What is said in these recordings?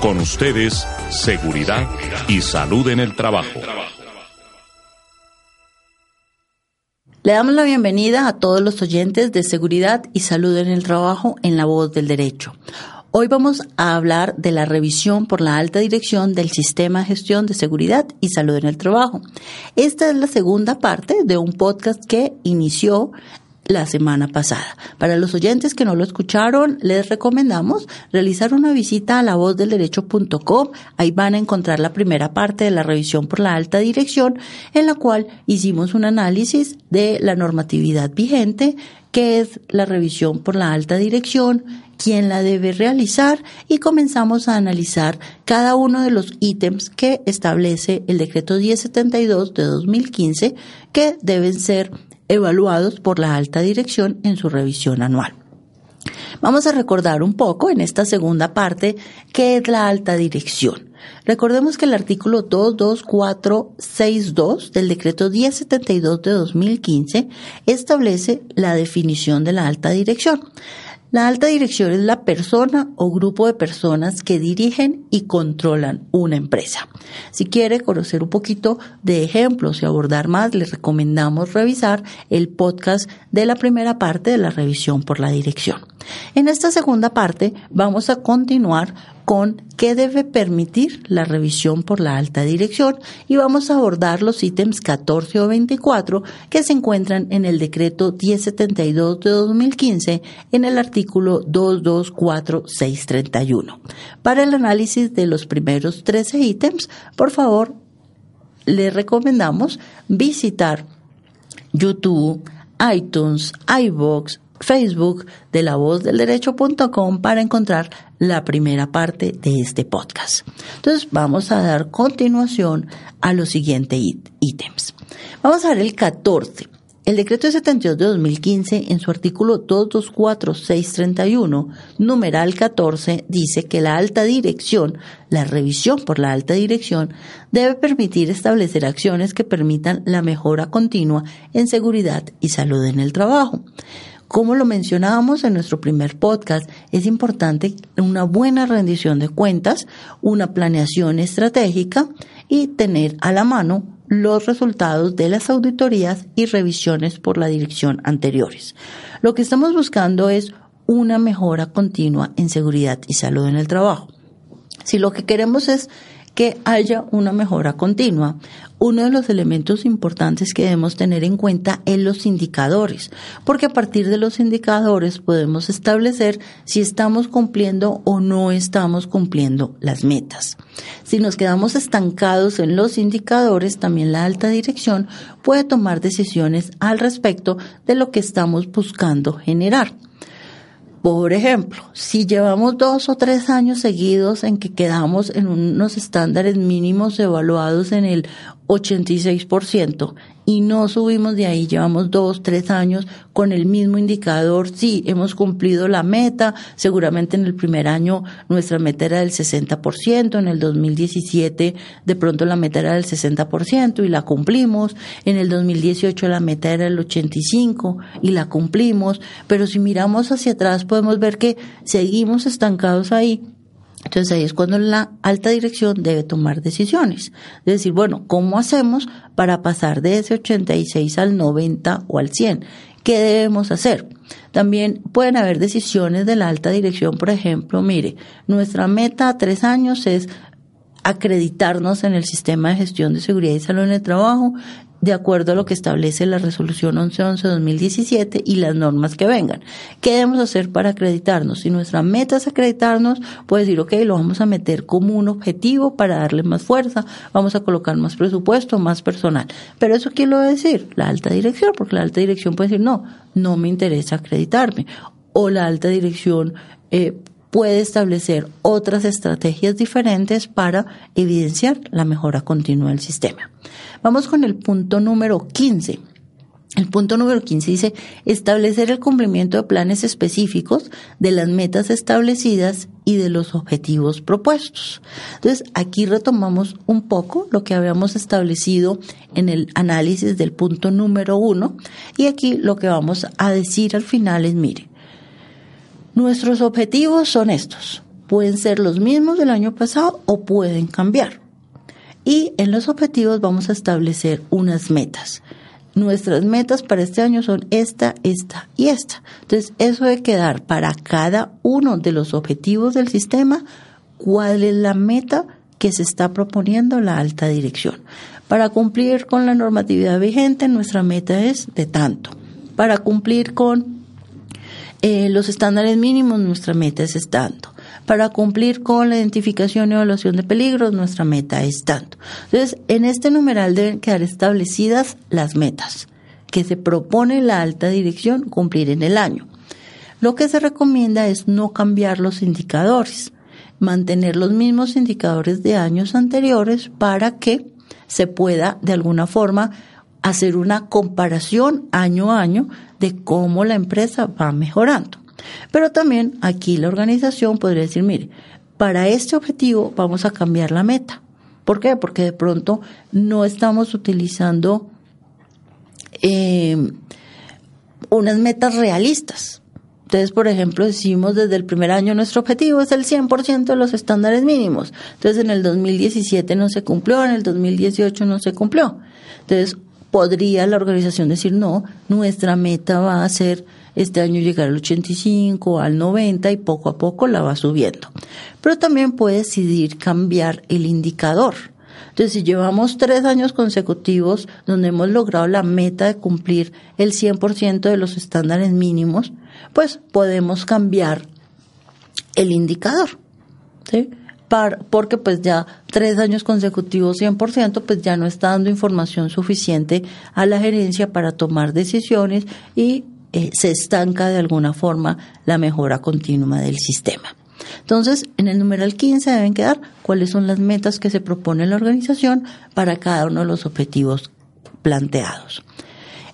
Con ustedes, seguridad y salud en el trabajo. Le damos la bienvenida a todos los oyentes de Seguridad y Salud en el Trabajo en la Voz del Derecho. Hoy vamos a hablar de la revisión por la alta dirección del Sistema de Gestión de Seguridad y Salud en el Trabajo. Esta es la segunda parte de un podcast que inició la semana pasada. Para los oyentes que no lo escucharon, les recomendamos realizar una visita a la lavozdelderecho.com. Ahí van a encontrar la primera parte de la revisión por la alta dirección, en la cual hicimos un análisis de la normatividad vigente, qué es la revisión por la alta dirección, quién la debe realizar y comenzamos a analizar cada uno de los ítems que establece el decreto 1072 de 2015 que deben ser evaluados por la alta dirección en su revisión anual. Vamos a recordar un poco en esta segunda parte qué es la alta dirección. Recordemos que el artículo 22462 del decreto 1072 de 2015 establece la definición de la alta dirección. La alta dirección es la persona o grupo de personas que dirigen y controlan una empresa. Si quiere conocer un poquito de ejemplos y abordar más, le recomendamos revisar el podcast de la primera parte de la revisión por la dirección. En esta segunda parte vamos a continuar con qué debe permitir la revisión por la alta dirección y vamos a abordar los ítems 14 o 24 que se encuentran en el decreto 1072 de 2015 en el artículo 224631. Para el análisis de los primeros 13 ítems, por favor, le recomendamos visitar YouTube, iTunes, iBox, Facebook de la voz del derecho.com para encontrar la primera parte de este podcast. Entonces vamos a dar continuación a los siguientes ítems. Vamos a ver el 14. El decreto 72 de 2015, en su artículo 224631, numeral 14, dice que la alta dirección, la revisión por la alta dirección, debe permitir establecer acciones que permitan la mejora continua en seguridad y salud en el trabajo. Como lo mencionábamos en nuestro primer podcast, es importante una buena rendición de cuentas, una planeación estratégica y tener a la mano los resultados de las auditorías y revisiones por la dirección anteriores. Lo que estamos buscando es una mejora continua en seguridad y salud en el trabajo. Si lo que queremos es que haya una mejora continua. Uno de los elementos importantes que debemos tener en cuenta es los indicadores, porque a partir de los indicadores podemos establecer si estamos cumpliendo o no estamos cumpliendo las metas. Si nos quedamos estancados en los indicadores, también la alta dirección puede tomar decisiones al respecto de lo que estamos buscando generar. Por ejemplo, si llevamos dos o tres años seguidos en que quedamos en unos estándares mínimos evaluados en el 86% y no subimos de ahí, llevamos dos, tres años con el mismo indicador, sí, hemos cumplido la meta, seguramente en el primer año nuestra meta era del 60%, en el 2017 de pronto la meta era del 60% y la cumplimos, en el 2018 la meta era del 85% y la cumplimos, pero si miramos hacia atrás podemos ver que seguimos estancados ahí entonces ahí es cuando la alta dirección debe tomar decisiones. Es decir, bueno, ¿cómo hacemos para pasar de ese 86 al 90 o al 100? ¿Qué debemos hacer? También pueden haber decisiones de la alta dirección, por ejemplo, mire, nuestra meta a tres años es acreditarnos en el sistema de gestión de seguridad y salud en el trabajo de acuerdo a lo que establece la resolución 1111-2017 y las normas que vengan. ¿Qué debemos hacer para acreditarnos? Si nuestra meta es acreditarnos, puede decir, ok, lo vamos a meter como un objetivo para darle más fuerza, vamos a colocar más presupuesto, más personal. Pero eso quién lo va a decir? La alta dirección, porque la alta dirección puede decir, no, no me interesa acreditarme. O la alta dirección eh, puede establecer otras estrategias diferentes para evidenciar la mejora continua del sistema. Vamos con el punto número 15. El punto número 15 dice establecer el cumplimiento de planes específicos de las metas establecidas y de los objetivos propuestos. Entonces, aquí retomamos un poco lo que habíamos establecido en el análisis del punto número 1 y aquí lo que vamos a decir al final es, mire, Nuestros objetivos son estos. Pueden ser los mismos del año pasado o pueden cambiar. Y en los objetivos vamos a establecer unas metas. Nuestras metas para este año son esta, esta y esta. Entonces, eso de quedar para cada uno de los objetivos del sistema cuál es la meta que se está proponiendo la alta dirección. Para cumplir con la normatividad vigente, nuestra meta es de tanto. Para cumplir con eh, los estándares mínimos, nuestra meta es tanto. Para cumplir con la identificación y evaluación de peligros, nuestra meta es tanto. Entonces, en este numeral deben quedar establecidas las metas que se propone la alta dirección cumplir en el año. Lo que se recomienda es no cambiar los indicadores, mantener los mismos indicadores de años anteriores para que se pueda de alguna forma hacer una comparación año a año de cómo la empresa va mejorando. Pero también aquí la organización podría decir, mire, para este objetivo vamos a cambiar la meta. ¿Por qué? Porque de pronto no estamos utilizando eh, unas metas realistas. Entonces, por ejemplo, decimos desde el primer año nuestro objetivo es el 100% de los estándares mínimos. Entonces, en el 2017 no se cumplió, en el 2018 no se cumplió. Entonces, podría la organización decir, no, nuestra meta va a ser este año llegar al 85, al 90 y poco a poco la va subiendo. Pero también puede decidir cambiar el indicador. Entonces, si llevamos tres años consecutivos donde hemos logrado la meta de cumplir el 100% de los estándares mínimos, pues podemos cambiar el indicador. ¿sí? Porque pues ya tres años consecutivos 100%, pues ya no está dando información suficiente a la gerencia para tomar decisiones y eh, se estanca de alguna forma la mejora continua del sistema. Entonces, en el numeral 15 deben quedar cuáles son las metas que se propone la organización para cada uno de los objetivos planteados.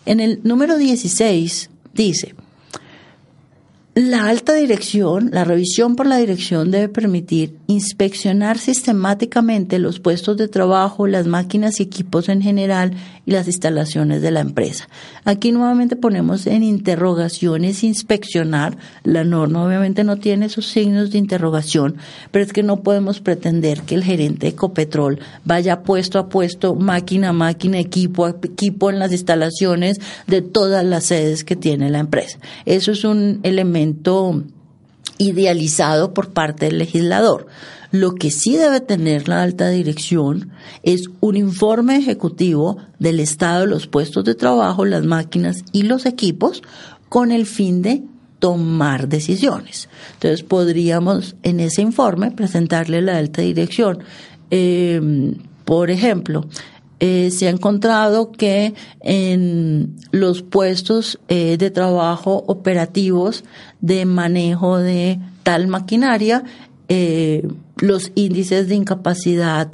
En el número 16 dice, la alta dirección, la revisión por la dirección debe permitir inspeccionar sistemáticamente los puestos de trabajo, las máquinas y equipos en general y las instalaciones de la empresa. Aquí nuevamente ponemos en interrogaciones inspeccionar. La norma obviamente no tiene esos signos de interrogación, pero es que no podemos pretender que el gerente de Ecopetrol vaya puesto a puesto, máquina a máquina, equipo a equipo en las instalaciones de todas las sedes que tiene la empresa. Eso es un elemento idealizado por parte del legislador. Lo que sí debe tener la alta dirección es un informe ejecutivo del estado de los puestos de trabajo, las máquinas y los equipos con el fin de tomar decisiones. Entonces podríamos en ese informe presentarle a la alta dirección, eh, por ejemplo, eh, se ha encontrado que en los puestos eh, de trabajo operativos de manejo de tal maquinaria, eh, los índices de incapacidad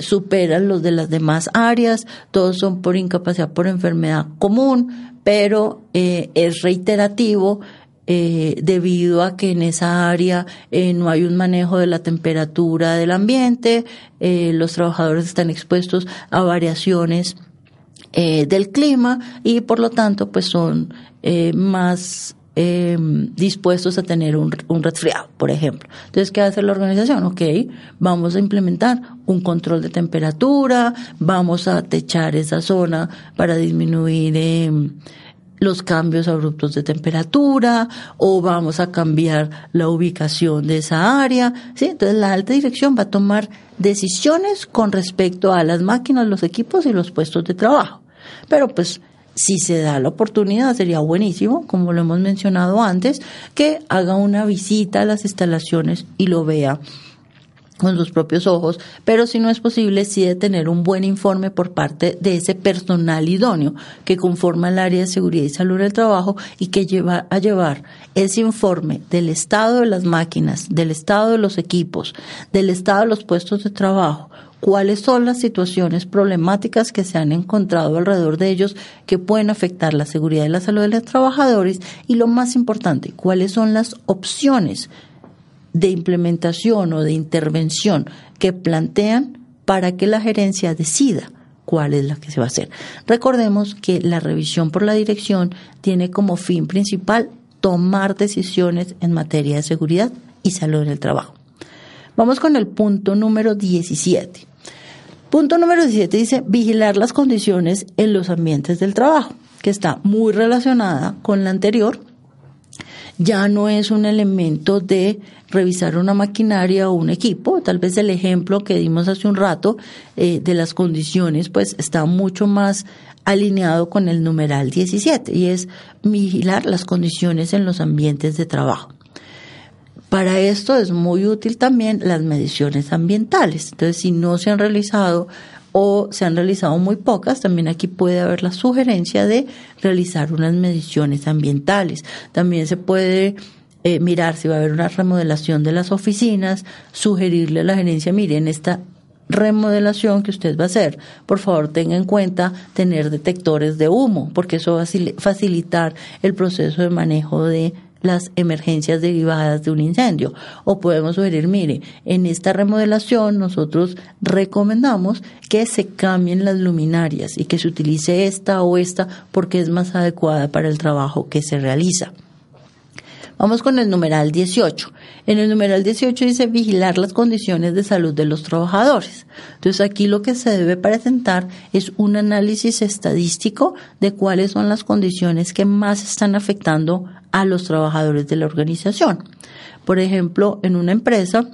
superan los de las demás áreas, todos son por incapacidad por enfermedad común, pero es reiterativo eh, debido a que en esa área eh, no hay un manejo de la temperatura del ambiente, eh, los trabajadores están expuestos a variaciones del clima y por lo tanto pues son más dispuestos a tener un, un, resfriado, por ejemplo. Entonces, ¿qué hace la organización? Ok, vamos a implementar un control de temperatura, vamos a techar esa zona para disminuir los cambios abruptos de temperatura o vamos a cambiar la ubicación de esa área. ¿sí? Entonces la alta dirección va a tomar decisiones con respecto a las máquinas, los equipos y los puestos de trabajo. Pero pues si se da la oportunidad, sería buenísimo, como lo hemos mencionado antes, que haga una visita a las instalaciones y lo vea con sus propios ojos, pero si no es posible, sí de tener un buen informe por parte de ese personal idóneo que conforma el área de seguridad y salud del trabajo y que lleva a llevar ese informe del estado de las máquinas, del estado de los equipos, del estado de los puestos de trabajo, cuáles son las situaciones problemáticas que se han encontrado alrededor de ellos que pueden afectar la seguridad y la salud de los trabajadores y lo más importante, cuáles son las opciones de implementación o de intervención que plantean para que la gerencia decida cuál es la que se va a hacer. Recordemos que la revisión por la dirección tiene como fin principal tomar decisiones en materia de seguridad y salud en el trabajo. Vamos con el punto número 17. Punto número 17 dice vigilar las condiciones en los ambientes del trabajo, que está muy relacionada con la anterior ya no es un elemento de revisar una maquinaria o un equipo. Tal vez el ejemplo que dimos hace un rato eh, de las condiciones, pues está mucho más alineado con el numeral 17 y es vigilar las condiciones en los ambientes de trabajo. Para esto es muy útil también las mediciones ambientales. Entonces, si no se han realizado o se han realizado muy pocas, también aquí puede haber la sugerencia de realizar unas mediciones ambientales. También se puede eh, mirar si va a haber una remodelación de las oficinas, sugerirle a la gerencia, miren, esta remodelación que usted va a hacer, por favor tenga en cuenta tener detectores de humo, porque eso va a facilitar el proceso de manejo de las emergencias derivadas de un incendio. O podemos sugerir, mire, en esta remodelación nosotros recomendamos que se cambien las luminarias y que se utilice esta o esta porque es más adecuada para el trabajo que se realiza. Vamos con el numeral 18. En el numeral 18 dice vigilar las condiciones de salud de los trabajadores. Entonces aquí lo que se debe presentar es un análisis estadístico de cuáles son las condiciones que más están afectando a los trabajadores de la organización. Por ejemplo, en una empresa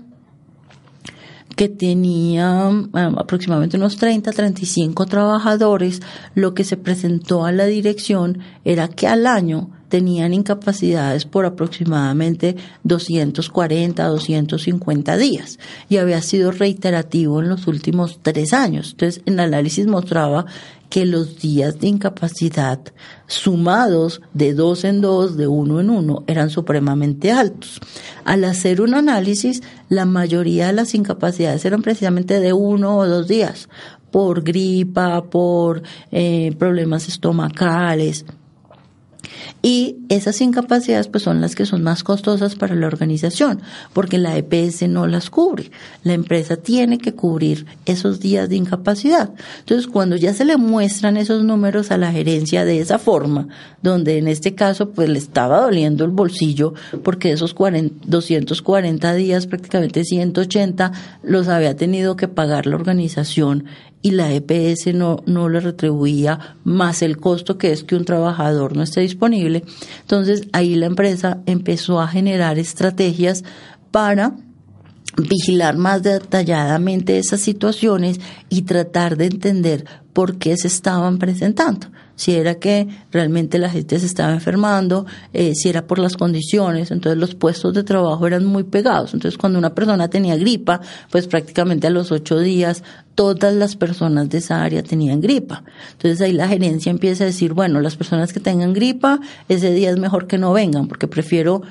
que tenía um, aproximadamente unos 30, 35 trabajadores, lo que se presentó a la dirección era que al año tenían incapacidades por aproximadamente 240, 250 días y había sido reiterativo en los últimos tres años. Entonces, el análisis mostraba que los días de incapacidad sumados de dos en dos, de uno en uno, eran supremamente altos. Al hacer un análisis, la mayoría de las incapacidades eran precisamente de uno o dos días, por gripa, por eh, problemas estomacales, y esas incapacidades pues son las que son más costosas para la organización, porque la EPS no las cubre. La empresa tiene que cubrir esos días de incapacidad. Entonces, cuando ya se le muestran esos números a la gerencia de esa forma, donde en este caso pues le estaba doliendo el bolsillo porque esos 240 días, prácticamente 180, los había tenido que pagar la organización y la EPS no, no le retribuía más el costo que es que un trabajador no esté disponible. Entonces ahí la empresa empezó a generar estrategias para vigilar más detalladamente esas situaciones y tratar de entender por qué se estaban presentando. Si era que realmente la gente se estaba enfermando, eh, si era por las condiciones, entonces los puestos de trabajo eran muy pegados. Entonces cuando una persona tenía gripa, pues prácticamente a los ocho días todas las personas de esa área tenían gripa. Entonces ahí la gerencia empieza a decir, bueno, las personas que tengan gripa, ese día es mejor que no vengan, porque prefiero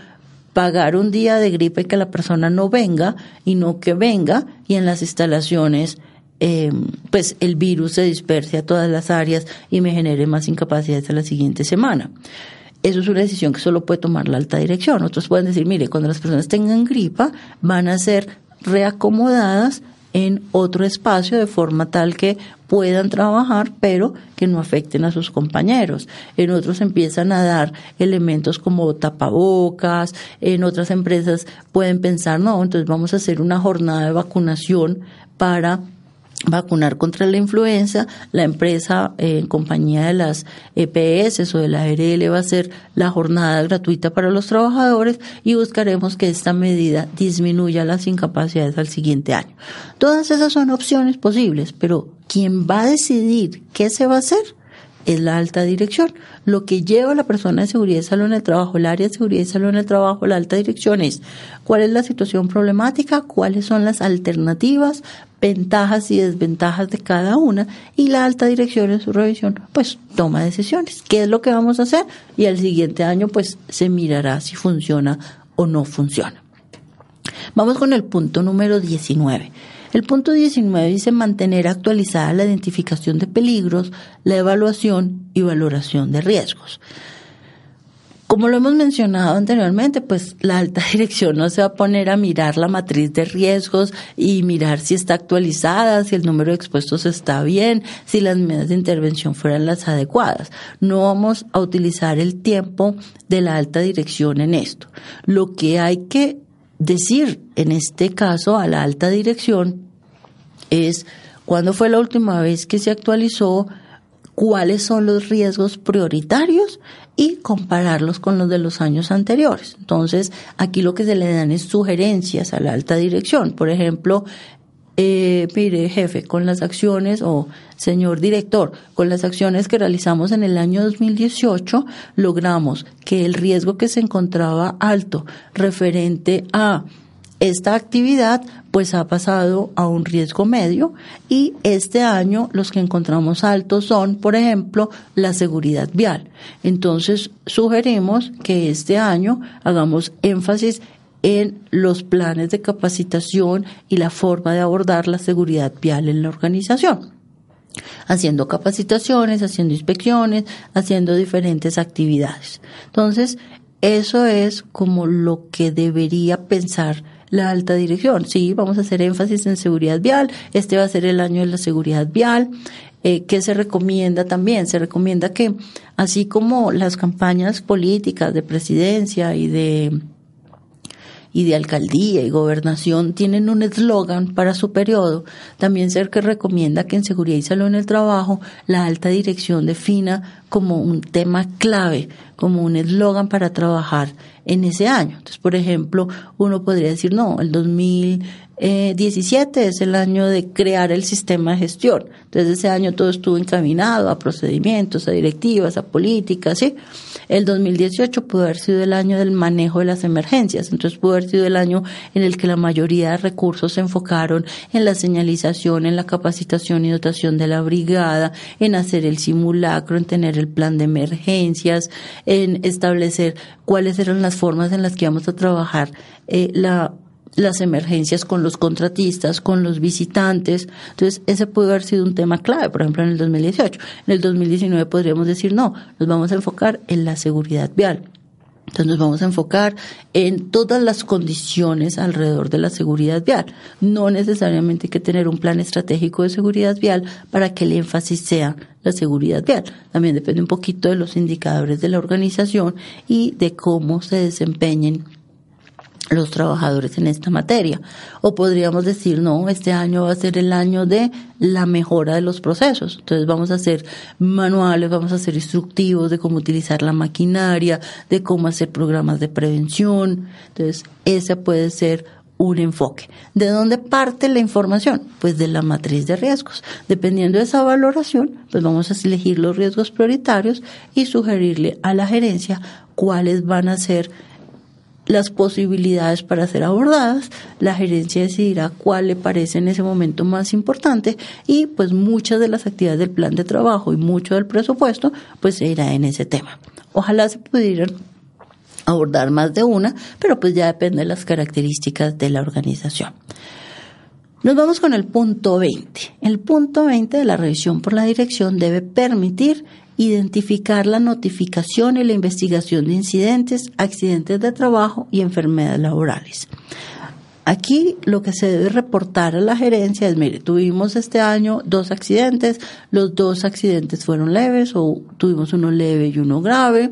pagar un día de gripe que la persona no venga y no que venga y en las instalaciones eh, pues el virus se disperse a todas las áreas y me genere más incapacidades a la siguiente semana. Eso es una decisión que solo puede tomar la alta dirección. Otros pueden decir, mire, cuando las personas tengan gripa, van a ser reacomodadas en otro espacio de forma tal que puedan trabajar, pero que no afecten a sus compañeros. En otros empiezan a dar elementos como tapabocas, en otras empresas pueden pensar, no, entonces vamos a hacer una jornada de vacunación para vacunar contra la influenza, la empresa en compañía de las EPS o de la ARL va a hacer la jornada gratuita para los trabajadores y buscaremos que esta medida disminuya las incapacidades al siguiente año. Todas esas son opciones posibles, pero ¿quién va a decidir qué se va a hacer? Es la alta dirección. Lo que lleva a la persona de seguridad y salud en el trabajo, el área de seguridad y salud en el trabajo, la alta dirección es cuál es la situación problemática, cuáles son las alternativas, ventajas y desventajas de cada una y la alta dirección en su revisión pues toma decisiones. ¿Qué es lo que vamos a hacer? Y al siguiente año pues se mirará si funciona o no funciona. Vamos con el punto número 19. El punto 19 dice mantener actualizada la identificación de peligros, la evaluación y valoración de riesgos. Como lo hemos mencionado anteriormente, pues la alta dirección no se va a poner a mirar la matriz de riesgos y mirar si está actualizada, si el número de expuestos está bien, si las medidas de intervención fueran las adecuadas. No vamos a utilizar el tiempo de la alta dirección en esto. Lo que hay que decir en este caso a la alta dirección es cuándo fue la última vez que se actualizó, cuáles son los riesgos prioritarios y compararlos con los de los años anteriores. Entonces, aquí lo que se le dan es sugerencias a la alta dirección. Por ejemplo, eh, mire, jefe, con las acciones o señor director, con las acciones que realizamos en el año 2018, logramos que el riesgo que se encontraba alto referente a esta actividad pues ha pasado a un riesgo medio y este año los que encontramos altos son, por ejemplo, la seguridad vial. Entonces sugerimos que este año hagamos énfasis en los planes de capacitación y la forma de abordar la seguridad vial en la organización haciendo capacitaciones, haciendo inspecciones, haciendo diferentes actividades. Entonces, eso es como lo que debería pensar la alta dirección. Sí, vamos a hacer énfasis en seguridad vial. Este va a ser el año de la seguridad vial. Eh, ¿Qué se recomienda también? Se recomienda que, así como las campañas políticas de presidencia y de y de alcaldía y gobernación tienen un eslogan para su periodo, también ser que recomienda que en seguridad y salud en el trabajo la alta dirección defina como un tema clave, como un eslogan para trabajar en ese año. Entonces, por ejemplo, uno podría decir, no, el 2017 es el año de crear el sistema de gestión. Entonces, ese año todo estuvo encaminado a procedimientos, a directivas, a políticas, ¿sí? El 2018 pudo haber sido el año del manejo de las emergencias, entonces pudo haber sido el año en el que la mayoría de recursos se enfocaron en la señalización, en la capacitación y dotación de la brigada, en hacer el simulacro, en tener el plan de emergencias, en establecer cuáles eran las formas en las que íbamos a trabajar eh, la las emergencias con los contratistas, con los visitantes. Entonces, ese puede haber sido un tema clave, por ejemplo, en el 2018. En el 2019 podríamos decir, no, nos vamos a enfocar en la seguridad vial. Entonces nos vamos a enfocar en todas las condiciones alrededor de la seguridad vial. No necesariamente hay que tener un plan estratégico de seguridad vial para que el énfasis sea la seguridad vial. También depende un poquito de los indicadores de la organización y de cómo se desempeñen los trabajadores en esta materia. O podríamos decir, no, este año va a ser el año de la mejora de los procesos. Entonces vamos a hacer manuales, vamos a hacer instructivos de cómo utilizar la maquinaria, de cómo hacer programas de prevención. Entonces, ese puede ser un enfoque. ¿De dónde parte la información? Pues de la matriz de riesgos. Dependiendo de esa valoración, pues vamos a elegir los riesgos prioritarios y sugerirle a la gerencia cuáles van a ser las posibilidades para ser abordadas, la gerencia decidirá cuál le parece en ese momento más importante y pues muchas de las actividades del plan de trabajo y mucho del presupuesto pues se irá en ese tema. Ojalá se pudieran abordar más de una, pero pues ya depende de las características de la organización. Nos vamos con el punto 20. El punto 20 de la revisión por la dirección debe permitir identificar la notificación y la investigación de incidentes, accidentes de trabajo y enfermedades laborales. Aquí lo que se debe reportar a la gerencia es, mire, tuvimos este año dos accidentes, los dos accidentes fueron leves o tuvimos uno leve y uno grave,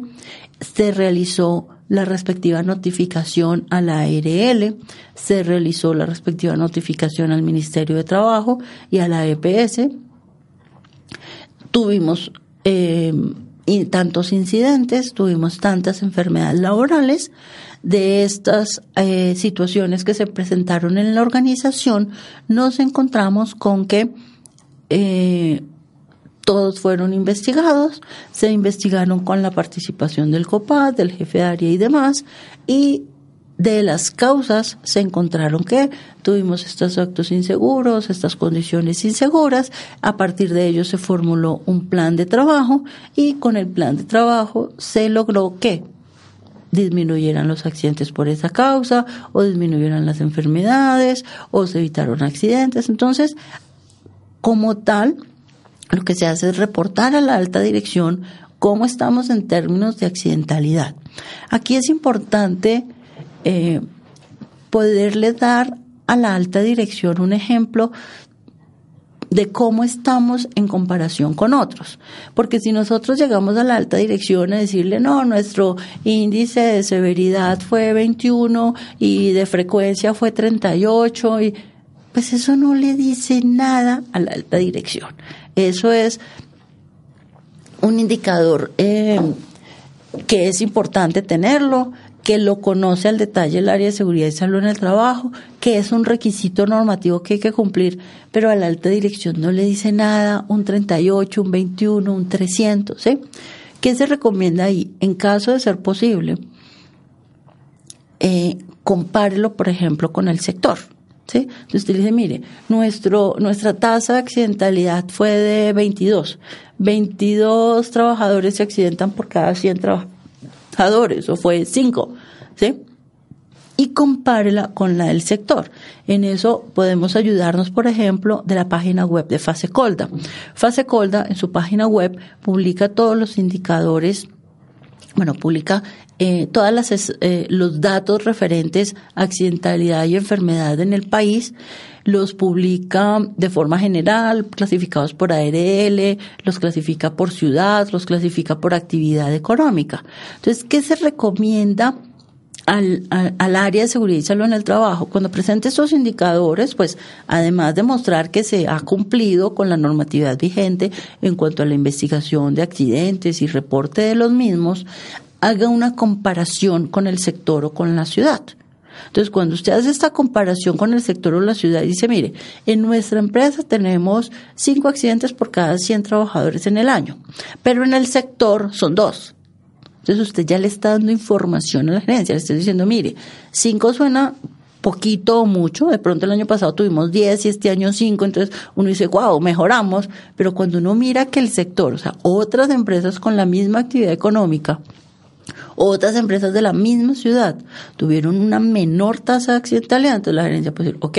se realizó la respectiva notificación a la ARL, se realizó la respectiva notificación al Ministerio de Trabajo y a la EPS. Tuvimos eh, tantos incidentes, tuvimos tantas enfermedades laborales. De estas eh, situaciones que se presentaron en la organización, nos encontramos con que eh, todos fueron investigados, se investigaron con la participación del COPAD, del jefe de área y demás, y de las causas se encontraron que tuvimos estos actos inseguros, estas condiciones inseguras, a partir de ello se formuló un plan de trabajo y con el plan de trabajo se logró que disminuyeran los accidentes por esa causa o disminuyeran las enfermedades o se evitaron accidentes. Entonces, como tal, lo que se hace es reportar a la alta dirección cómo estamos en términos de accidentalidad. Aquí es importante eh, poderle dar a la alta dirección un ejemplo de cómo estamos en comparación con otros. Porque si nosotros llegamos a la alta dirección a decirle, no, nuestro índice de severidad fue 21 y de frecuencia fue 38, y, pues eso no le dice nada a la alta dirección. Eso es un indicador eh, que es importante tenerlo, que lo conoce al detalle el área de seguridad y salud en el trabajo, que es un requisito normativo que hay que cumplir, pero a la alta dirección no le dice nada, un 38, un 21, un 300, ¿sí? ¿Qué se recomienda ahí? En caso de ser posible, eh, compárelo, por ejemplo, con el sector. ¿sí? Entonces usted dice, mire, nuestro, nuestra tasa de accidentalidad fue de 22. 22 trabajadores se accidentan por cada 100 trabajadores, o fue 5, Y compárela con la del sector. En eso podemos ayudarnos, por ejemplo, de la página web de Fase Colda. Fase Colda, en su página web, publica todos los indicadores bueno, publica eh, todas eh, los datos referentes a accidentalidad y enfermedad en el país los publica de forma general, clasificados por ARL, los clasifica por ciudad, los clasifica por actividad económica. Entonces, ¿qué se recomienda al, al, área de seguridad y salud en el trabajo, cuando presente estos indicadores, pues además de mostrar que se ha cumplido con la normatividad vigente en cuanto a la investigación de accidentes y reporte de los mismos, haga una comparación con el sector o con la ciudad. Entonces, cuando usted hace esta comparación con el sector o la ciudad, dice, mire, en nuestra empresa tenemos cinco accidentes por cada 100 trabajadores en el año, pero en el sector son dos. Entonces, usted ya le está dando información a la gerencia, le está diciendo, mire, cinco suena poquito o mucho, de pronto el año pasado tuvimos 10 y este año 5, entonces uno dice, wow, mejoramos, pero cuando uno mira que el sector, o sea, otras empresas con la misma actividad económica, otras empresas de la misma ciudad tuvieron una menor tasa de accidentalidad, entonces la gerencia puede decir, ok,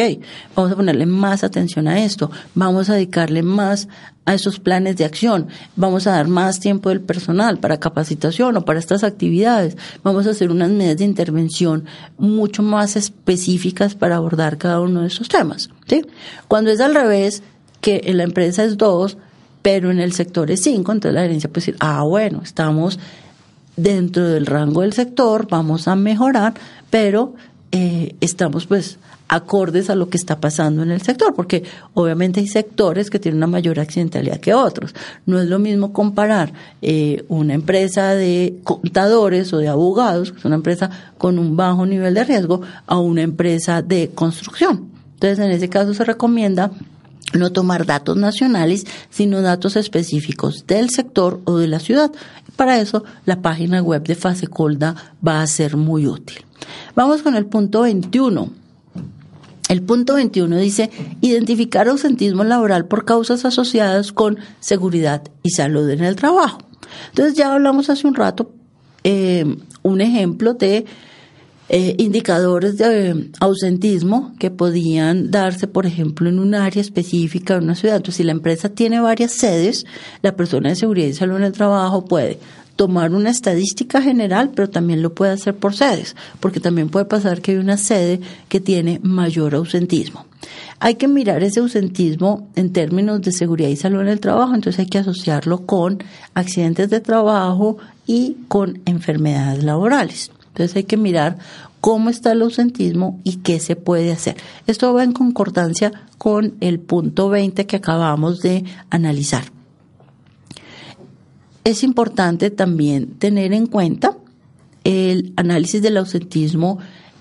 vamos a ponerle más atención a esto, vamos a dedicarle más a esos planes de acción, vamos a dar más tiempo del personal para capacitación o para estas actividades, vamos a hacer unas medidas de intervención mucho más específicas para abordar cada uno de esos temas. ¿sí? Cuando es al revés, que en la empresa es dos, pero en el sector es cinco, entonces la gerencia puede decir, ah, bueno, estamos dentro del rango del sector, vamos a mejorar, pero eh, estamos pues acordes a lo que está pasando en el sector, porque obviamente hay sectores que tienen una mayor accidentalidad que otros. No es lo mismo comparar eh, una empresa de contadores o de abogados, que es una empresa con un bajo nivel de riesgo, a una empresa de construcción. Entonces, en ese caso se recomienda no tomar datos nacionales, sino datos específicos del sector o de la ciudad. Para eso, la página web de Fasecolda va a ser muy útil. Vamos con el punto 21. El punto 21 dice identificar ausentismo laboral por causas asociadas con seguridad y salud en el trabajo. Entonces ya hablamos hace un rato eh, un ejemplo de eh, indicadores de ausentismo que podían darse, por ejemplo, en un área específica de una ciudad. Entonces, si la empresa tiene varias sedes, la persona de seguridad y salud en el trabajo puede tomar una estadística general, pero también lo puede hacer por sedes, porque también puede pasar que hay una sede que tiene mayor ausentismo. Hay que mirar ese ausentismo en términos de seguridad y salud en el trabajo, entonces hay que asociarlo con accidentes de trabajo y con enfermedades laborales. Entonces hay que mirar cómo está el ausentismo y qué se puede hacer. Esto va en concordancia con el punto 20 que acabamos de analizar. Es importante también tener en cuenta el análisis del ausentismo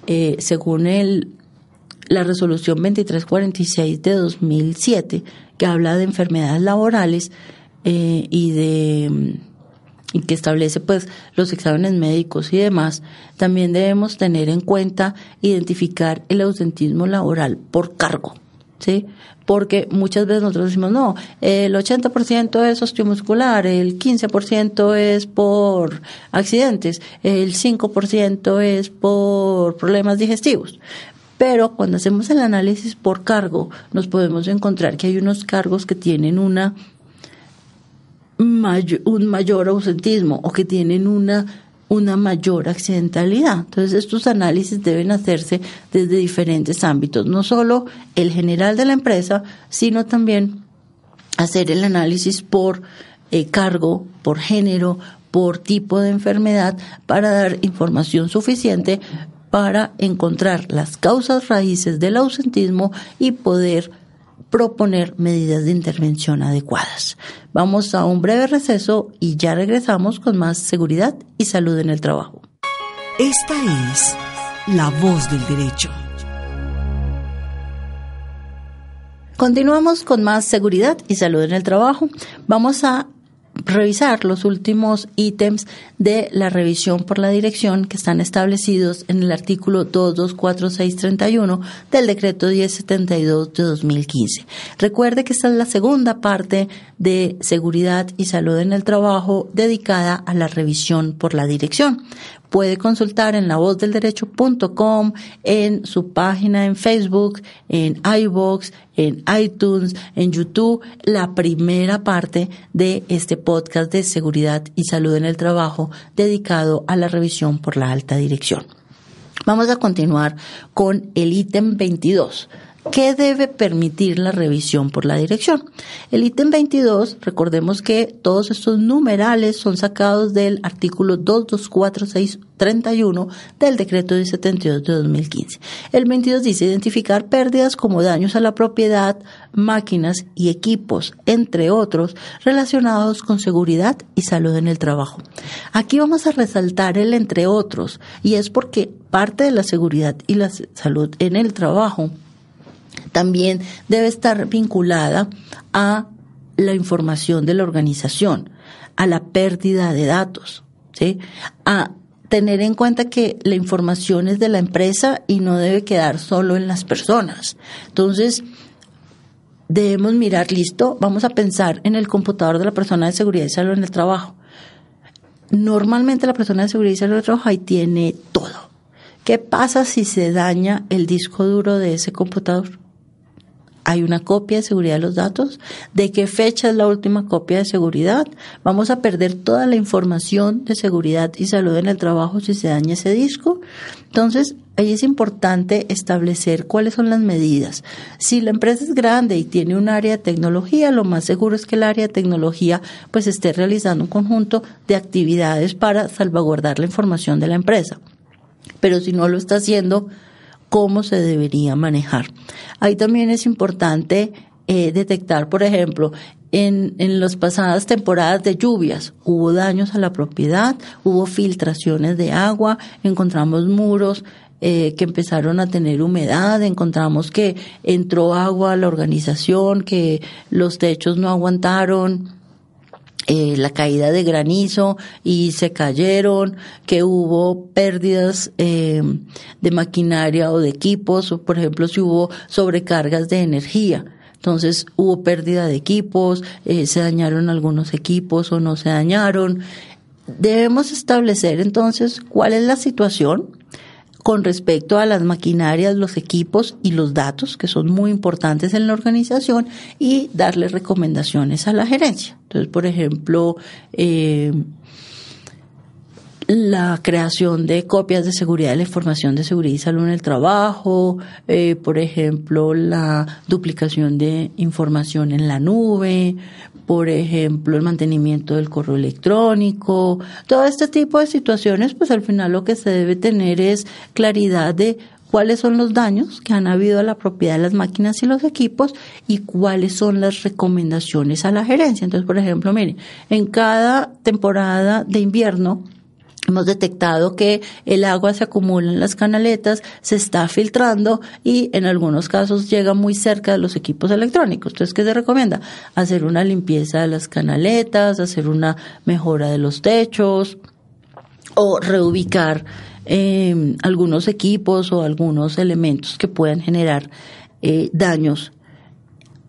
eh, según el, la resolución 2346 de 2007, que habla de enfermedades laborales eh, y de y que establece pues los exámenes médicos y demás, también debemos tener en cuenta identificar el ausentismo laboral por cargo, ¿sí? Porque muchas veces nosotros decimos, no, el 80% es osteomuscular, el 15% es por accidentes, el 5% es por problemas digestivos. Pero cuando hacemos el análisis por cargo, nos podemos encontrar que hay unos cargos que tienen una un mayor ausentismo o que tienen una, una mayor accidentalidad. Entonces, estos análisis deben hacerse desde diferentes ámbitos, no solo el general de la empresa, sino también hacer el análisis por eh, cargo, por género, por tipo de enfermedad, para dar información suficiente para encontrar las causas raíces del ausentismo y poder proponer medidas de intervención adecuadas. Vamos a un breve receso y ya regresamos con más seguridad y salud en el trabajo. Esta es la voz del derecho. Continuamos con más seguridad y salud en el trabajo. Vamos a revisar los últimos ítems de la revisión por la dirección que están establecidos en el artículo 224631 del decreto 1072 de 2015. Recuerde que esta es la segunda parte de seguridad y salud en el trabajo dedicada a la revisión por la dirección puede consultar en lavozdelderecho.com, en su página en Facebook, en iBox, en iTunes, en YouTube, la primera parte de este podcast de seguridad y salud en el trabajo dedicado a la revisión por la alta dirección. Vamos a continuar con el ítem 22 ¿Qué debe permitir la revisión por la dirección? El ítem 22, recordemos que todos estos numerales son sacados del artículo 224631 del decreto de 72 de 2015. El 22 dice identificar pérdidas como daños a la propiedad, máquinas y equipos, entre otros, relacionados con seguridad y salud en el trabajo. Aquí vamos a resaltar el entre otros y es porque parte de la seguridad y la salud en el trabajo también debe estar vinculada a la información de la organización, a la pérdida de datos, ¿sí? a tener en cuenta que la información es de la empresa y no debe quedar solo en las personas. Entonces, debemos mirar, listo, vamos a pensar en el computador de la persona de seguridad y salud en el trabajo. Normalmente la persona de seguridad y salud en el trabajo ahí tiene todo. ¿Qué pasa si se daña el disco duro de ese computador? hay una copia de seguridad de los datos, de qué fecha es la última copia de seguridad. Vamos a perder toda la información de seguridad y salud en el trabajo si se daña ese disco. Entonces, ahí es importante establecer cuáles son las medidas. Si la empresa es grande y tiene un área de tecnología, lo más seguro es que el área de tecnología pues esté realizando un conjunto de actividades para salvaguardar la información de la empresa. Pero si no lo está haciendo, cómo se debería manejar. Ahí también es importante eh, detectar, por ejemplo, en, en las pasadas temporadas de lluvias hubo daños a la propiedad, hubo filtraciones de agua, encontramos muros eh, que empezaron a tener humedad, encontramos que entró agua a la organización, que los techos no aguantaron, eh, la caída de granizo y se cayeron, que hubo pérdidas eh, de maquinaria o de equipos, o por ejemplo si hubo sobrecargas de energía. Entonces hubo pérdida de equipos, eh, se dañaron algunos equipos o no se dañaron. Debemos establecer entonces cuál es la situación, con respecto a las maquinarias, los equipos y los datos, que son muy importantes en la organización, y darle recomendaciones a la gerencia. Entonces, por ejemplo, eh, la creación de copias de seguridad de la información de seguridad y salud en el trabajo, eh, por ejemplo, la duplicación de información en la nube, por ejemplo, el mantenimiento del correo electrónico, todo este tipo de situaciones, pues al final lo que se debe tener es claridad de cuáles son los daños que han habido a la propiedad de las máquinas y los equipos y cuáles son las recomendaciones a la gerencia. Entonces, por ejemplo, miren, en cada temporada de invierno Hemos detectado que el agua se acumula en las canaletas, se está filtrando y en algunos casos llega muy cerca de los equipos electrónicos. Entonces, ¿qué se recomienda? Hacer una limpieza de las canaletas, hacer una mejora de los techos o reubicar eh, algunos equipos o algunos elementos que puedan generar eh, daños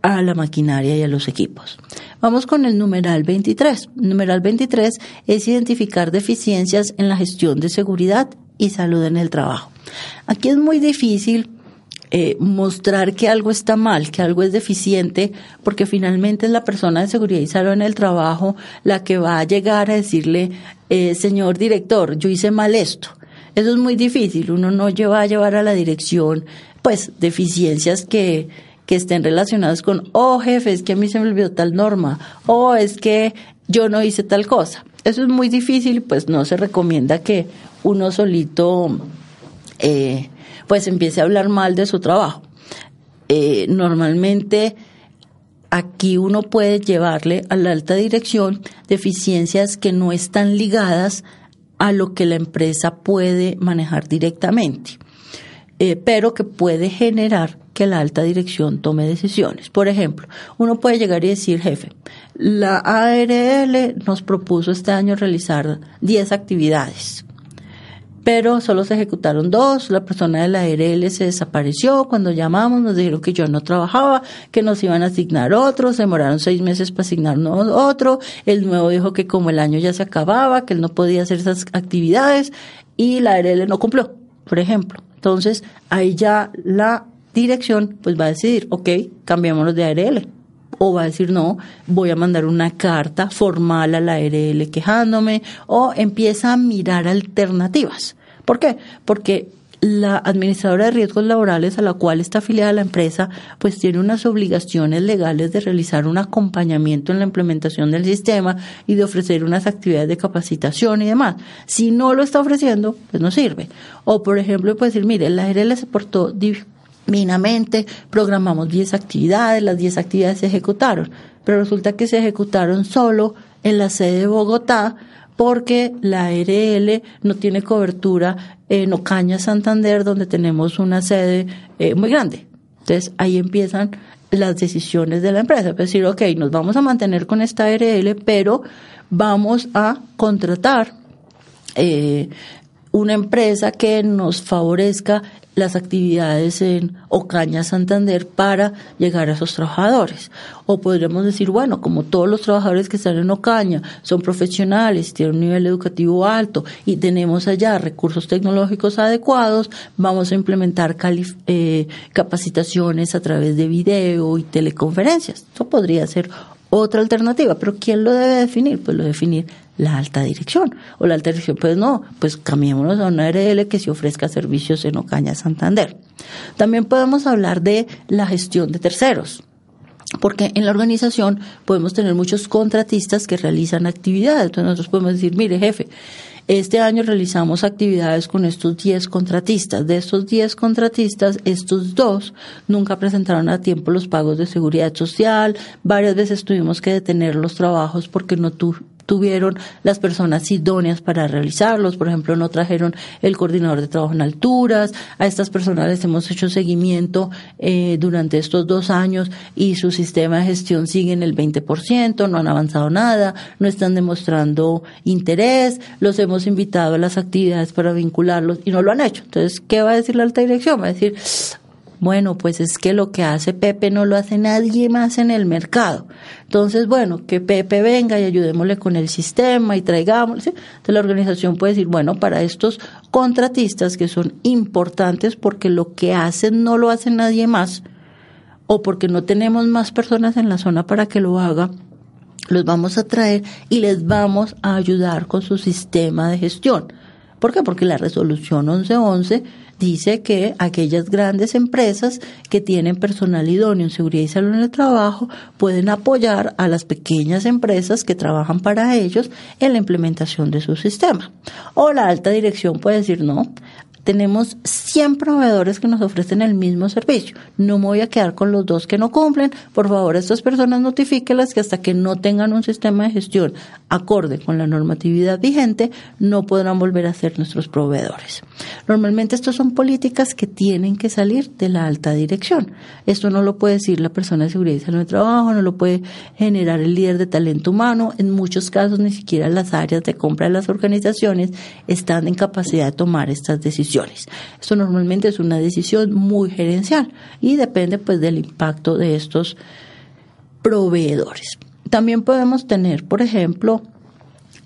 a la maquinaria y a los equipos. Vamos con el numeral 23. El numeral 23 es identificar deficiencias en la gestión de seguridad y salud en el trabajo. Aquí es muy difícil eh, mostrar que algo está mal, que algo es deficiente, porque finalmente es la persona de seguridad y salud en el trabajo la que va a llegar a decirle, eh, señor director, yo hice mal esto. Eso es muy difícil. Uno no va a llevar a la dirección, pues, deficiencias que, que estén relacionadas con, oh jefe, es que a mí se me olvidó tal norma, o oh, es que yo no hice tal cosa. Eso es muy difícil, pues no se recomienda que uno solito eh, pues empiece a hablar mal de su trabajo. Eh, normalmente aquí uno puede llevarle a la alta dirección deficiencias que no están ligadas a lo que la empresa puede manejar directamente, eh, pero que puede generar que la alta dirección tome decisiones. Por ejemplo, uno puede llegar y decir, jefe, la ARL nos propuso este año realizar 10 actividades, pero solo se ejecutaron dos, la persona de la ARL se desapareció, cuando llamamos nos dijeron que yo no trabajaba, que nos iban a asignar otros, demoraron seis meses para asignarnos otro, el nuevo dijo que como el año ya se acababa, que él no podía hacer esas actividades y la ARL no cumplió, por ejemplo. Entonces, ahí ya la dirección pues va a decidir, ok, cambiémonos de ARL. O va a decir, no, voy a mandar una carta formal a la ARL quejándome, o empieza a mirar alternativas. ¿Por qué? Porque la administradora de riesgos laborales a la cual está afiliada la empresa, pues tiene unas obligaciones legales de realizar un acompañamiento en la implementación del sistema y de ofrecer unas actividades de capacitación y demás. Si no lo está ofreciendo, pues no sirve. O, por ejemplo, puede decir, mire, la ARL se portó minamente, programamos 10 actividades, las 10 actividades se ejecutaron, pero resulta que se ejecutaron solo en la sede de Bogotá porque la ARL no tiene cobertura en Ocaña, Santander, donde tenemos una sede eh, muy grande. Entonces ahí empiezan las decisiones de la empresa. Es decir, ok, nos vamos a mantener con esta ARL, pero vamos a contratar eh, una empresa que nos favorezca las actividades en Ocaña, Santander para llegar a esos trabajadores. O podríamos decir, bueno, como todos los trabajadores que están en Ocaña son profesionales, tienen un nivel educativo alto y tenemos allá recursos tecnológicos adecuados, vamos a implementar eh, capacitaciones a través de video y teleconferencias. Eso podría ser otra alternativa, pero ¿quién lo debe definir? Pues lo definir la alta dirección. O la alta dirección, pues no, pues cambiémonos a una ARL que se ofrezca servicios en Ocaña, Santander. También podemos hablar de la gestión de terceros. Porque en la organización podemos tener muchos contratistas que realizan actividades. Entonces nosotros podemos decir, mire jefe, este año realizamos actividades con estos 10 contratistas. De estos 10 contratistas, estos dos nunca presentaron a tiempo los pagos de seguridad social. Varias veces tuvimos que detener los trabajos porque no, tu, tuvieron las personas idóneas para realizarlos. Por ejemplo, no trajeron el coordinador de trabajo en alturas. A estas personas les hemos hecho seguimiento eh, durante estos dos años y su sistema de gestión sigue en el 20%, no han avanzado nada, no están demostrando interés, los hemos invitado a las actividades para vincularlos y no lo han hecho. Entonces, ¿qué va a decir la alta dirección? Va a decir, bueno, pues es que lo que hace Pepe no lo hace nadie más en el mercado. Entonces, bueno, que Pepe venga y ayudémosle con el sistema y traigamos. Entonces la organización puede decir, bueno, para estos contratistas que son importantes porque lo que hacen no lo hace nadie más o porque no tenemos más personas en la zona para que lo haga, los vamos a traer y les vamos a ayudar con su sistema de gestión. ¿Por qué? Porque la resolución 1111 dice que aquellas grandes empresas que tienen personal idóneo en seguridad y salud en el trabajo pueden apoyar a las pequeñas empresas que trabajan para ellos en la implementación de su sistema. O la alta dirección puede decir, no, tenemos 100 proveedores que nos ofrecen el mismo servicio. No me voy a quedar con los dos que no cumplen. Por favor, a estas personas notifíquelas que hasta que no tengan un sistema de gestión acorde con la normatividad vigente, no podrán volver a ser nuestros proveedores. Normalmente estas son políticas que tienen que salir de la alta dirección. Esto no lo puede decir la persona de seguridad y salud de trabajo, no lo puede generar el líder de talento humano. En muchos casos ni siquiera las áreas de compra de las organizaciones están en capacidad de tomar estas decisiones esto normalmente es una decisión muy gerencial y depende pues del impacto de estos proveedores. También podemos tener, por ejemplo,